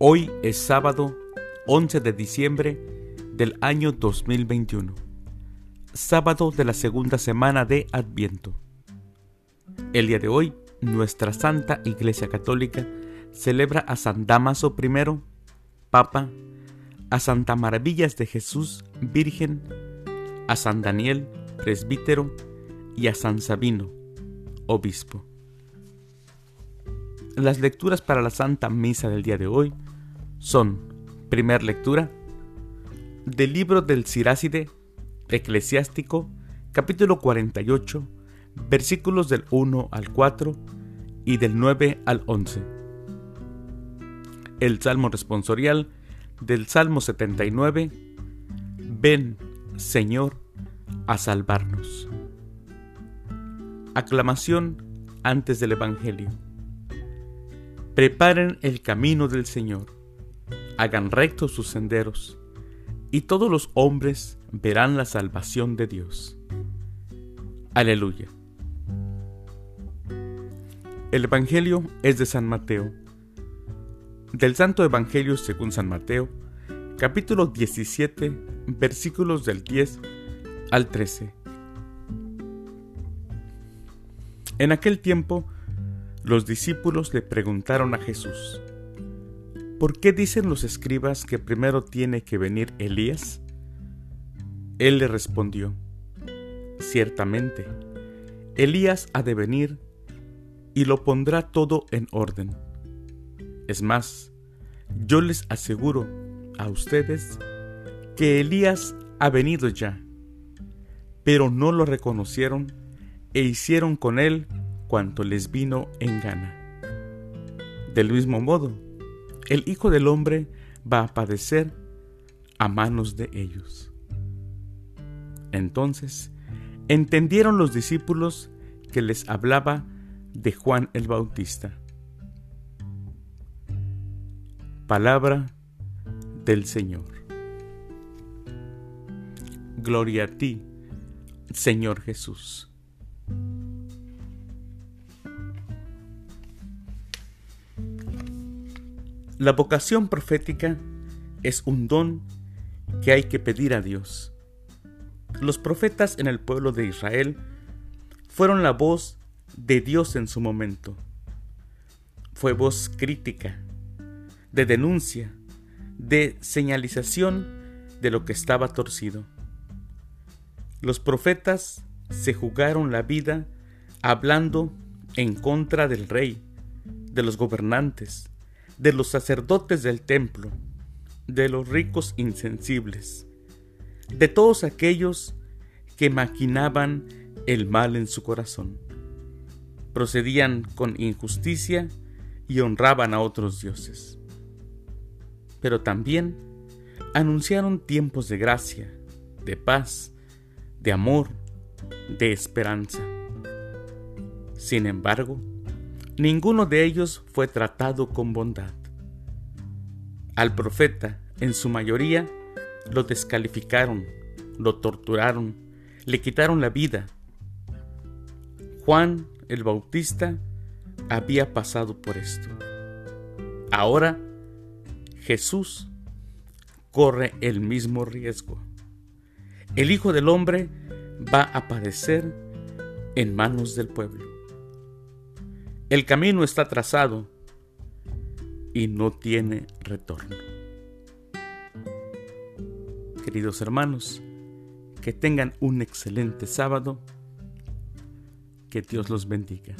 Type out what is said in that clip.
Hoy es sábado 11 de diciembre del año 2021, sábado de la segunda semana de Adviento. El día de hoy, nuestra Santa Iglesia Católica celebra a San Damaso I, Papa, a Santa Maravillas de Jesús, Virgen, a San Daniel, presbítero, y a San Sabino, obispo. Las lecturas para la Santa Misa del día de hoy son, primer lectura, del libro del Siráside Eclesiástico, capítulo 48, versículos del 1 al 4 y del 9 al 11. El Salmo responsorial del Salmo 79, Ven, Señor, a salvarnos. Aclamación antes del Evangelio. Preparen el camino del Señor, hagan rectos sus senderos, y todos los hombres verán la salvación de Dios. Aleluya. El Evangelio es de San Mateo. Del Santo Evangelio según San Mateo, capítulo 17, versículos del 10 al 13. En aquel tiempo, los discípulos le preguntaron a Jesús, ¿por qué dicen los escribas que primero tiene que venir Elías? Él le respondió, ciertamente, Elías ha de venir y lo pondrá todo en orden. Es más, yo les aseguro a ustedes que Elías ha venido ya, pero no lo reconocieron e hicieron con él cuanto les vino en gana. Del mismo modo, el Hijo del Hombre va a padecer a manos de ellos. Entonces, entendieron los discípulos que les hablaba de Juan el Bautista. Palabra del Señor. Gloria a ti, Señor Jesús. La vocación profética es un don que hay que pedir a Dios. Los profetas en el pueblo de Israel fueron la voz de Dios en su momento. Fue voz crítica, de denuncia, de señalización de lo que estaba torcido. Los profetas se jugaron la vida hablando en contra del rey, de los gobernantes, de los sacerdotes del templo, de los ricos insensibles, de todos aquellos que maquinaban el mal en su corazón. Procedían con injusticia y honraban a otros dioses. Pero también anunciaron tiempos de gracia, de paz, de amor, de esperanza. Sin embargo, ninguno de ellos fue tratado con bondad. Al profeta, en su mayoría, lo descalificaron, lo torturaron, le quitaron la vida. Juan el Bautista había pasado por esto. Ahora Jesús corre el mismo riesgo. El Hijo del Hombre va a padecer en manos del pueblo. El camino está trazado y no tiene retorno. Queridos hermanos, que tengan un excelente sábado. Que Dios los bendiga.